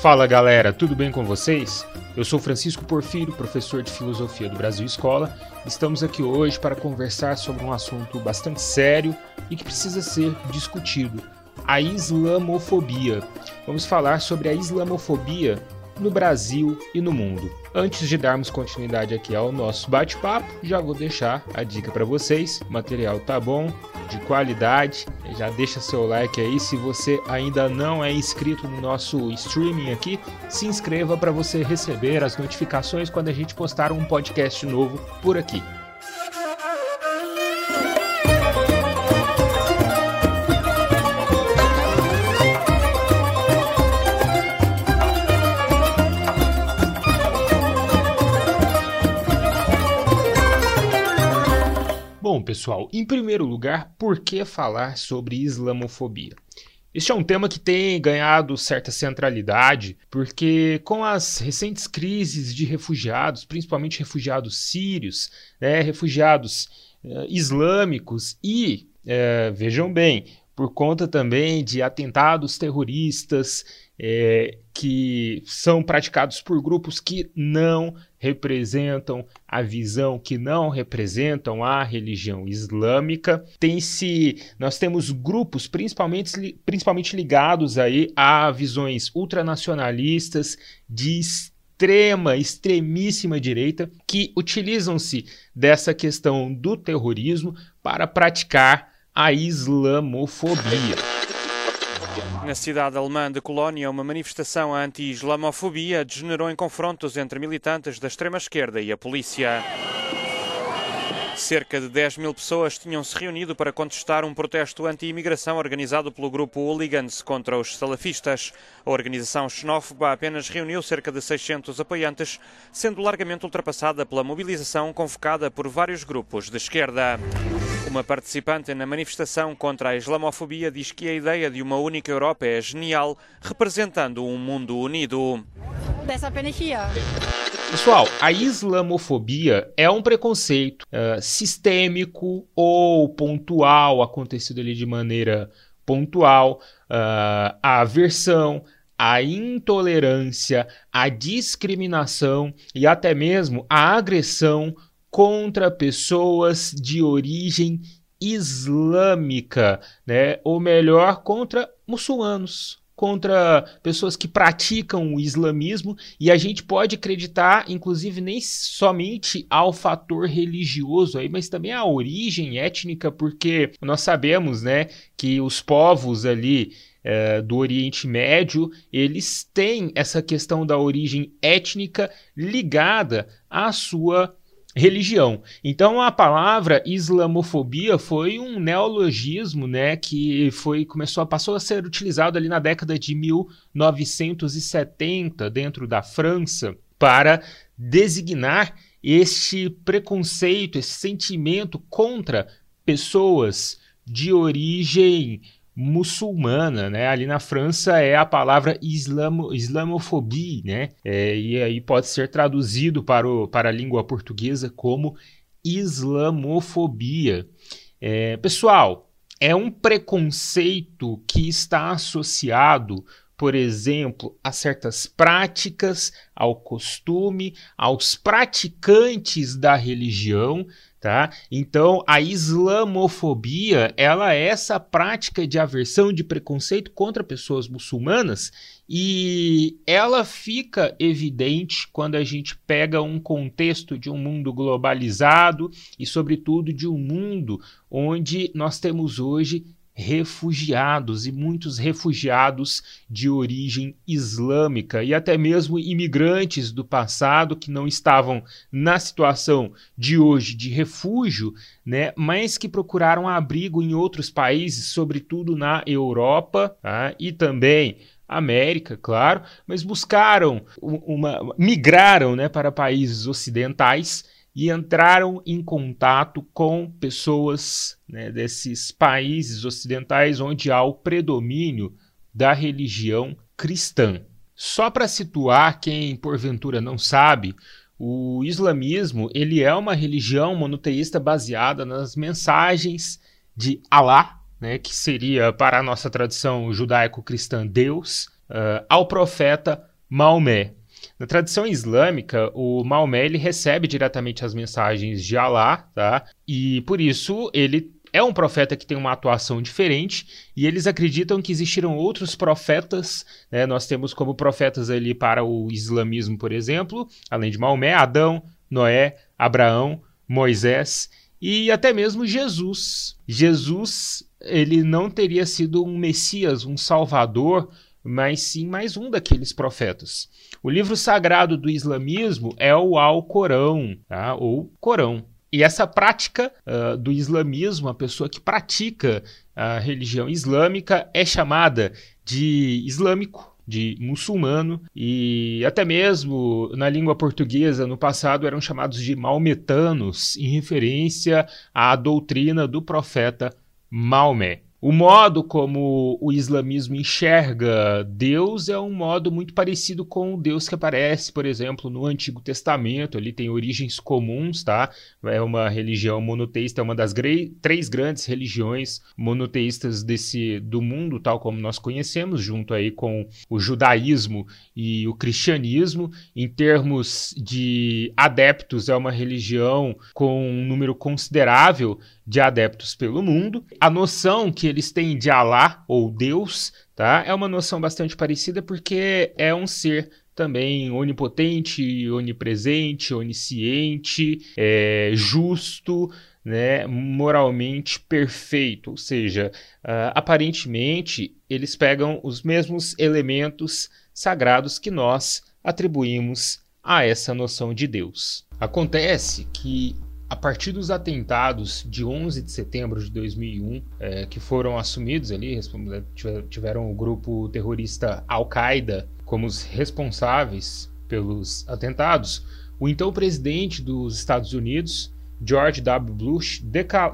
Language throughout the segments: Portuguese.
Fala galera, tudo bem com vocês? Eu sou Francisco Porfírio, professor de Filosofia do Brasil Escola. Estamos aqui hoje para conversar sobre um assunto bastante sério e que precisa ser discutido: a islamofobia. Vamos falar sobre a islamofobia no Brasil e no mundo. Antes de darmos continuidade aqui ao nosso bate-papo, já vou deixar a dica para vocês. O material tá bom, de qualidade. Já deixa seu like aí. Se você ainda não é inscrito no nosso streaming aqui, se inscreva para você receber as notificações quando a gente postar um podcast novo por aqui. Pessoal, em primeiro lugar, por que falar sobre islamofobia? Este é um tema que tem ganhado certa centralidade, porque com as recentes crises de refugiados, principalmente refugiados sírios, né, refugiados uh, islâmicos e, uh, vejam bem, por conta também de atentados terroristas é, que são praticados por grupos que não representam a visão, que não representam a religião islâmica. Tem-se, nós temos grupos principalmente, principalmente ligados aí a visões ultranacionalistas de extrema, extremíssima direita que utilizam-se dessa questão do terrorismo para praticar a islamofobia. Na cidade alemã de Colónia, uma manifestação anti-islamofobia degenerou em confrontos entre militantes da extrema-esquerda e a polícia. Cerca de 10 mil pessoas tinham-se reunido para contestar um protesto anti-imigração organizado pelo grupo Hooligans contra os salafistas. A organização xenófoba apenas reuniu cerca de 600 apoiantes, sendo largamente ultrapassada pela mobilização convocada por vários grupos de esquerda. Uma participante na manifestação contra a islamofobia diz que a ideia de uma única Europa é genial, representando um mundo unido. Hier. Pessoal, a islamofobia é um preconceito uh, sistêmico ou pontual, acontecido ali de maneira pontual, uh, a aversão, a intolerância, a discriminação e até mesmo a agressão contra pessoas de origem islâmica, né? ou melhor, contra muçulmanos, contra pessoas que praticam o islamismo, e a gente pode acreditar, inclusive, nem somente ao fator religioso aí, mas também à origem étnica, porque nós sabemos, né, que os povos ali é, do Oriente Médio, eles têm essa questão da origem étnica ligada à sua religião. Então a palavra islamofobia foi um neologismo, né, que foi começou passou a ser utilizado ali na década de 1970 dentro da França para designar este preconceito, esse sentimento contra pessoas de origem muçulmana, né? Ali na França é a palavra islamo, islamofobia, né? É, e aí pode ser traduzido para, o, para a língua portuguesa como islamofobia. É, pessoal, é um preconceito que está associado, por exemplo, a certas práticas, ao costume, aos praticantes da religião, Tá? Então, a islamofobia, ela é essa prática de aversão, de preconceito contra pessoas muçulmanas e ela fica evidente quando a gente pega um contexto de um mundo globalizado e, sobretudo, de um mundo onde nós temos hoje refugiados e muitos refugiados de origem islâmica e até mesmo imigrantes do passado que não estavam na situação de hoje de refúgio, né, mas que procuraram abrigo em outros países, sobretudo na Europa tá, e também América, claro, mas buscaram uma migraram, né, para países ocidentais e entraram em contato com pessoas né, desses países ocidentais onde há o predomínio da religião cristã. Só para situar quem porventura não sabe, o islamismo ele é uma religião monoteísta baseada nas mensagens de Alá, né, que seria para a nossa tradição judaico-cristã Deus, uh, ao profeta Maomé. Na tradição islâmica, o Maomé ele recebe diretamente as mensagens de Alá, tá? E por isso ele é um profeta que tem uma atuação diferente e eles acreditam que existiram outros profetas. Né? Nós temos como profetas ali para o islamismo, por exemplo, além de Maomé, Adão, Noé, Abraão, Moisés e até mesmo Jesus. Jesus ele não teria sido um Messias, um Salvador, mas sim mais um daqueles profetas. O livro sagrado do islamismo é o Alcorão, tá? ou Corão. E essa prática uh, do islamismo, a pessoa que pratica a religião islâmica, é chamada de islâmico, de muçulmano, e até mesmo na língua portuguesa, no passado, eram chamados de maometanos, em referência à doutrina do profeta Maomé. O modo como o islamismo enxerga Deus é um modo muito parecido com o Deus que aparece, por exemplo, no Antigo Testamento. Ele tem origens comuns, tá? É uma religião monoteísta, é uma das três grandes religiões monoteístas desse do mundo, tal como nós conhecemos, junto aí com o judaísmo e o cristianismo. Em termos de adeptos, é uma religião com um número considerável de adeptos pelo mundo. A noção que eles têm de Alá ou Deus, tá? É uma noção bastante parecida porque é um ser também onipotente, onipresente, onisciente, é, justo, né, moralmente perfeito. Ou seja, uh, aparentemente eles pegam os mesmos elementos sagrados que nós atribuímos a essa noção de Deus. Acontece que a partir dos atentados de 11 de setembro de 2001, é, que foram assumidos ali, tiveram o grupo terrorista Al-Qaeda como os responsáveis pelos atentados, o então presidente dos Estados Unidos, George W. Bush,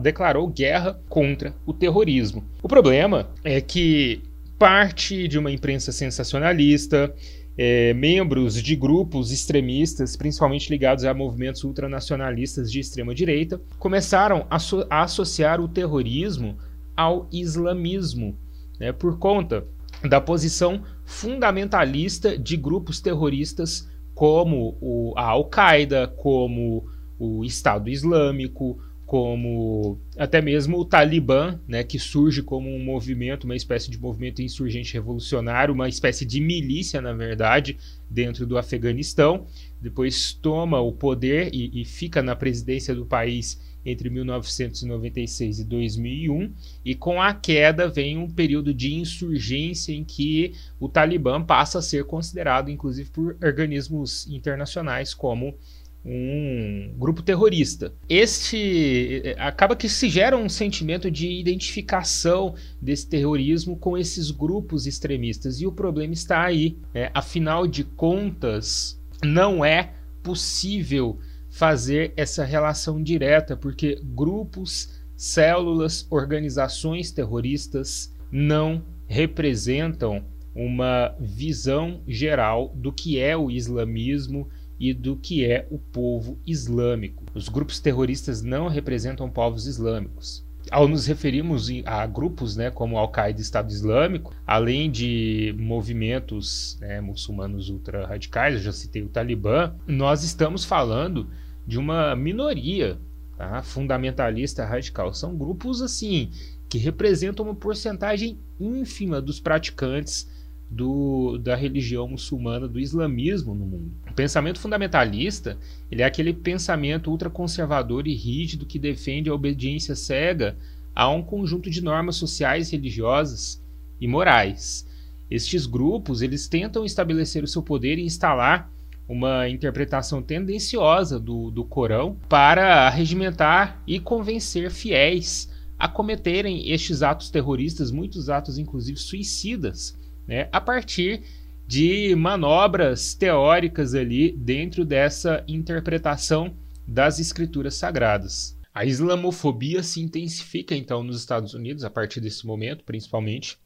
declarou guerra contra o terrorismo. O problema é que parte de uma imprensa sensacionalista, é, membros de grupos extremistas, principalmente ligados a movimentos ultranacionalistas de extrema direita, começaram a, so a associar o terrorismo ao islamismo, né, por conta da posição fundamentalista de grupos terroristas como o, a Al-Qaeda, como o Estado Islâmico, como até mesmo o Talibã, né, que surge como um movimento, uma espécie de movimento insurgente revolucionário, uma espécie de milícia, na verdade, dentro do Afeganistão. Depois toma o poder e, e fica na presidência do país entre 1996 e 2001, e com a queda vem um período de insurgência em que o Talibã passa a ser considerado, inclusive por organismos internacionais, como um grupo terrorista. Este eh, acaba que se gera um sentimento de identificação desse terrorismo com esses grupos extremistas e o problema está aí. Né? Afinal de contas, não é possível fazer essa relação direta porque grupos, células, organizações terroristas não representam uma visão geral do que é o islamismo e do que é o povo islâmico. Os grupos terroristas não representam povos islâmicos. Ao nos referirmos a grupos né, como Al-Qaeda e Estado Islâmico, além de movimentos né, muçulmanos ultra-radicais, eu já citei o Talibã, nós estamos falando de uma minoria tá, fundamentalista radical. São grupos assim que representam uma porcentagem ínfima dos praticantes do, da religião muçulmana, do islamismo no mundo. O pensamento fundamentalista ele é aquele pensamento ultraconservador e rígido que defende a obediência cega a um conjunto de normas sociais, religiosas e morais. Estes grupos eles tentam estabelecer o seu poder e instalar uma interpretação tendenciosa do, do Corão para regimentar e convencer fiéis a cometerem estes atos terroristas, muitos atos inclusive suicidas, né, a partir de manobras teóricas ali dentro dessa interpretação das escrituras sagradas. A islamofobia se intensifica então nos Estados Unidos a partir desse momento, principalmente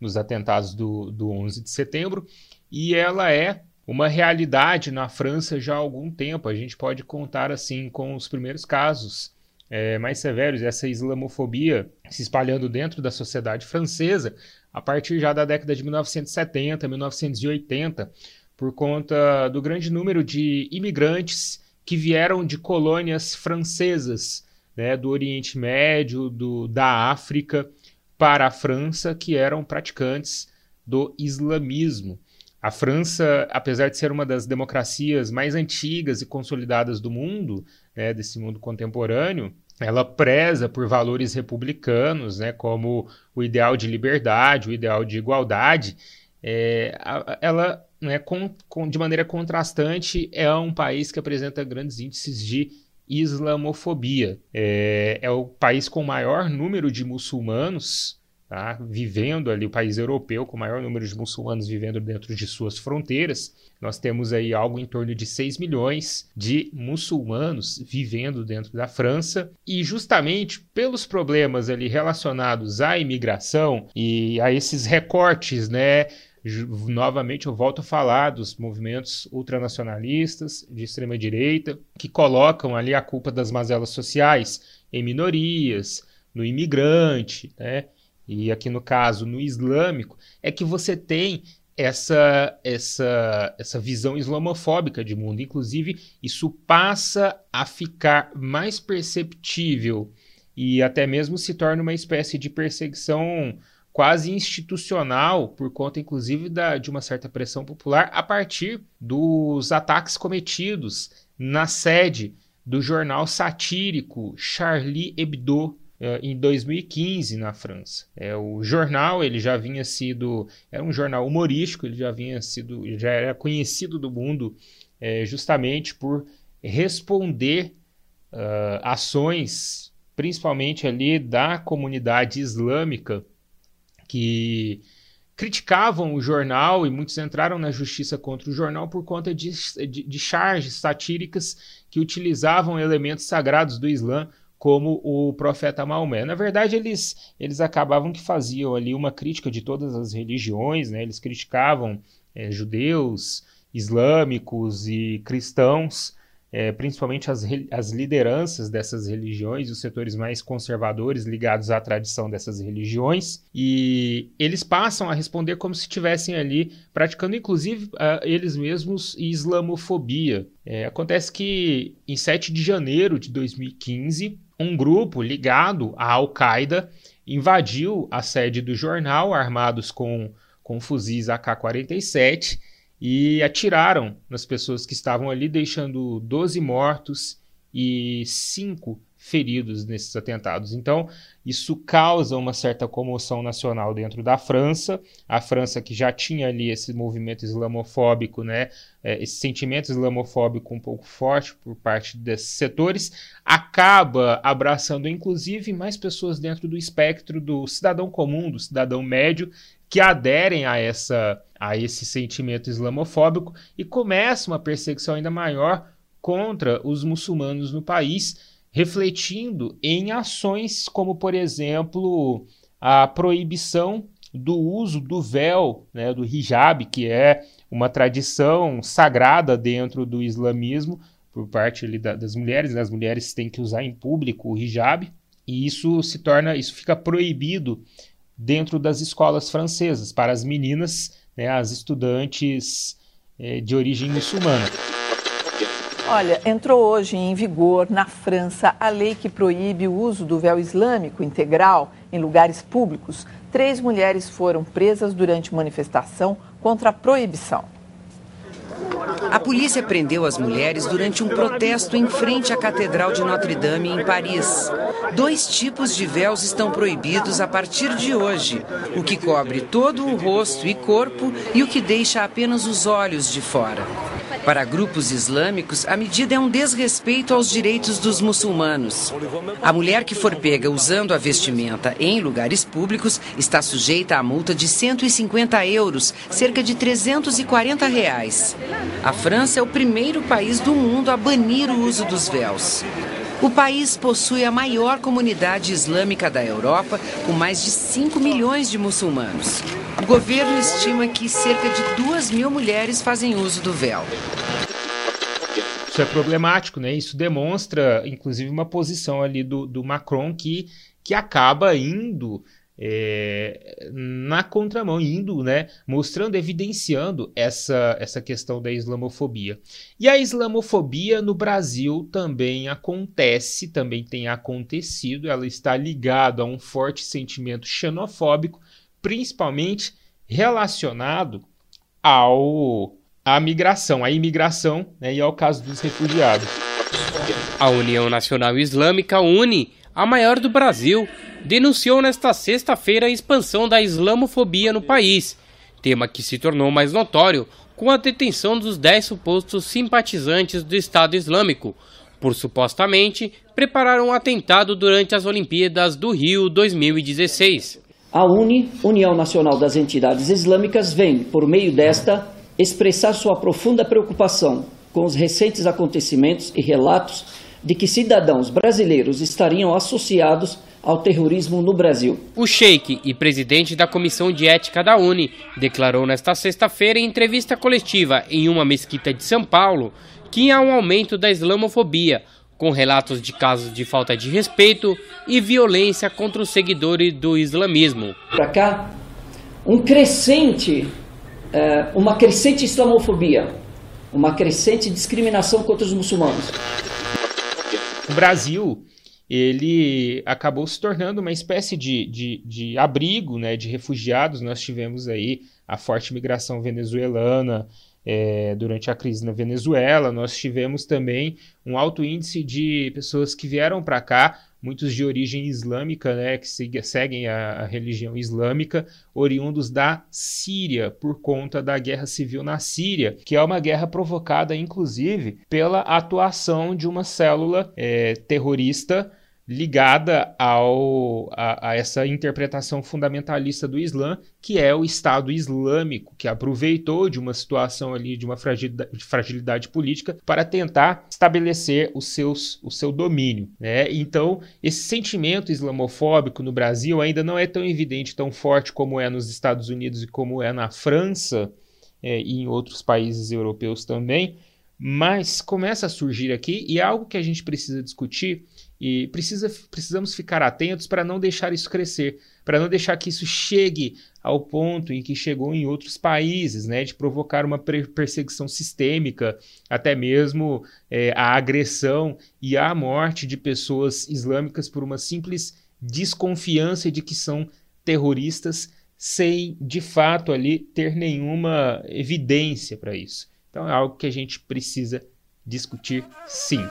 nos atentados do, do 11 de setembro, e ela é uma realidade na França já há algum tempo. A gente pode contar assim com os primeiros casos é, mais severos, essa islamofobia se espalhando dentro da sociedade francesa a partir já da década de 1970, 1980, por conta do grande número de imigrantes que vieram de colônias francesas, né, do Oriente Médio, do, da África, para a França, que eram praticantes do islamismo. A França, apesar de ser uma das democracias mais antigas e consolidadas do mundo, né, desse mundo contemporâneo, ela preza por valores republicanos, né, como o ideal de liberdade, o ideal de igualdade. É, ela, né, com, com, de maneira contrastante, é um país que apresenta grandes índices de islamofobia. É, é o país com maior número de muçulmanos tá? vivendo ali, o país europeu com o maior número de muçulmanos vivendo dentro de suas fronteiras. Nós temos aí algo em torno de 6 milhões de muçulmanos vivendo dentro da França e justamente pelos problemas ali relacionados à imigração e a esses recortes, né, novamente eu volto a falar dos movimentos ultranacionalistas de extrema direita que colocam ali a culpa das mazelas sociais em minorias, no imigrante, né? E aqui no caso no islâmico, é que você tem essa, essa, essa visão islamofóbica de mundo. Inclusive, isso passa a ficar mais perceptível e até mesmo se torna uma espécie de perseguição quase institucional, por conta, inclusive, da, de uma certa pressão popular, a partir dos ataques cometidos na sede do jornal satírico Charlie Hebdo, em 2015 na França. É, o jornal ele já vinha sido era um jornal humorístico, ele já vinha sido já era conhecido do mundo é, justamente por responder uh, ações, principalmente ali da comunidade islâmica que criticavam o jornal e muitos entraram na justiça contra o jornal por conta de, de, de charges satíricas que utilizavam elementos sagrados do Islã como o profeta Maomé. Na verdade, eles, eles acabavam que faziam ali uma crítica de todas as religiões, né? eles criticavam é, judeus, islâmicos e cristãos, é, principalmente as, as lideranças dessas religiões, os setores mais conservadores ligados à tradição dessas religiões, e eles passam a responder como se estivessem ali praticando, inclusive, uh, eles mesmos islamofobia. É, acontece que em 7 de janeiro de 2015, um grupo ligado à Al-Qaeda invadiu a sede do jornal, armados com, com fuzis AK-47, e atiraram nas pessoas que estavam ali, deixando 12 mortos e 5 feridos nesses atentados. Então, isso causa uma certa comoção nacional dentro da França. A França, que já tinha ali esse movimento islamofóbico, né, é, esse sentimento islamofóbico um pouco forte por parte desses setores, acaba abraçando, inclusive, mais pessoas dentro do espectro do cidadão comum, do cidadão médio, que aderem a, essa, a esse sentimento islamofóbico e começa uma perseguição ainda maior contra os muçulmanos no país refletindo em ações como, por exemplo, a proibição do uso do véu, né, do hijab, que é uma tradição sagrada dentro do islamismo por parte ali, da, das mulheres. Né? As mulheres têm que usar em público o hijab e isso se torna, isso fica proibido dentro das escolas francesas para as meninas, né, as estudantes eh, de origem muçulmana. Olha, entrou hoje em vigor na França a lei que proíbe o uso do véu islâmico integral em lugares públicos. Três mulheres foram presas durante manifestação contra a proibição. A polícia prendeu as mulheres durante um protesto em frente à Catedral de Notre-Dame, em Paris. Dois tipos de véus estão proibidos a partir de hoje: o que cobre todo o rosto e corpo e o que deixa apenas os olhos de fora. Para grupos islâmicos, a medida é um desrespeito aos direitos dos muçulmanos. A mulher que for pega usando a vestimenta em lugares públicos está sujeita a multa de 150 euros, cerca de 340 reais. A França é o primeiro país do mundo a banir o uso dos véus. O país possui a maior comunidade islâmica da Europa, com mais de 5 milhões de muçulmanos. O governo estima que cerca de 2 mil mulheres fazem uso do véu. Isso é problemático, né? Isso demonstra, inclusive, uma posição ali do, do Macron que, que acaba indo é, na contramão, indo, né, mostrando, evidenciando essa, essa questão da islamofobia. E a islamofobia no Brasil também acontece, também tem acontecido, ela está ligada a um forte sentimento xenofóbico, principalmente relacionado ao à migração, à imigração né, e ao caso dos refugiados. A União Nacional Islâmica, UNE, a maior do Brasil, denunciou nesta sexta-feira a expansão da islamofobia no país, tema que se tornou mais notório com a detenção dos dez supostos simpatizantes do Estado Islâmico, por supostamente preparar um atentado durante as Olimpíadas do Rio 2016. A UNE, União Nacional das Entidades Islâmicas, vem, por meio desta, expressar sua profunda preocupação com os recentes acontecimentos e relatos de que cidadãos brasileiros estariam associados ao terrorismo no Brasil. O sheik e presidente da Comissão de Ética da Uni declarou nesta sexta-feira em entrevista coletiva em uma mesquita de São Paulo que há um aumento da islamofobia, com relatos de casos de falta de respeito e violência contra os seguidores do islamismo. Para cá, um crescente, é, uma crescente islamofobia, uma crescente discriminação contra os muçulmanos. O Brasil ele acabou se tornando uma espécie de, de, de abrigo né, de refugiados. Nós tivemos aí a forte migração venezuelana é, durante a crise na Venezuela. Nós tivemos também um alto índice de pessoas que vieram para cá, muitos de origem islâmica, né, que seguem a, a, religião islâmica, oriundos da Síria, por conta da guerra civil na Síria, que é uma guerra provocada, inclusive, pela atuação de uma célula é, terrorista ligada ao, a, a, essa interpretação fundamentalista do Islã, que é o Estado Islâmico, que aproveitou de uma situação ali de uma fragilidade, de fragilidade política para tentar estabelecer os seus, o seu domínio. Né? Então, esse sentimento islamofóbico no Brasil ainda não é tão evidente, tão forte como é nos Estados Unidos e como é na França é, e em outros países europeus também, mas começa a surgir aqui e é algo que a gente precisa discutir e precisa, precisamos ficar atentos para não deixar isso crescer, para não deixar que isso chegue ao ponto em que chegou em outros países, né, de provocar uma perseguição sistêmica, até mesmo é, a agressão e a morte de pessoas islâmicas por uma simples desconfiança de que são terroristas, sem de fato ali ter nenhuma evidência para isso. Então é algo que a gente precisa discutir sim.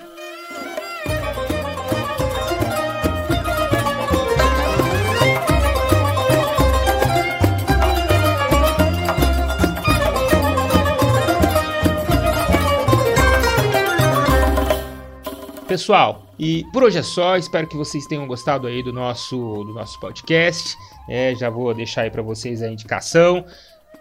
Pessoal, e por hoje é só. Espero que vocês tenham gostado aí do nosso, do nosso podcast. É, já vou deixar aí para vocês a indicação.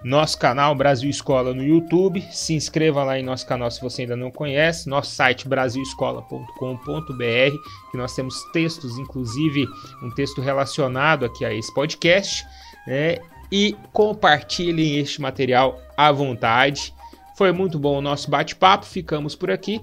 Nosso canal Brasil Escola no YouTube. Se inscreva lá em nosso canal se você ainda não conhece. Nosso site brasilescola.com.br, que nós temos textos, inclusive um texto relacionado aqui a esse podcast. Né? E compartilhem este material à vontade. Foi muito bom o nosso bate-papo. Ficamos por aqui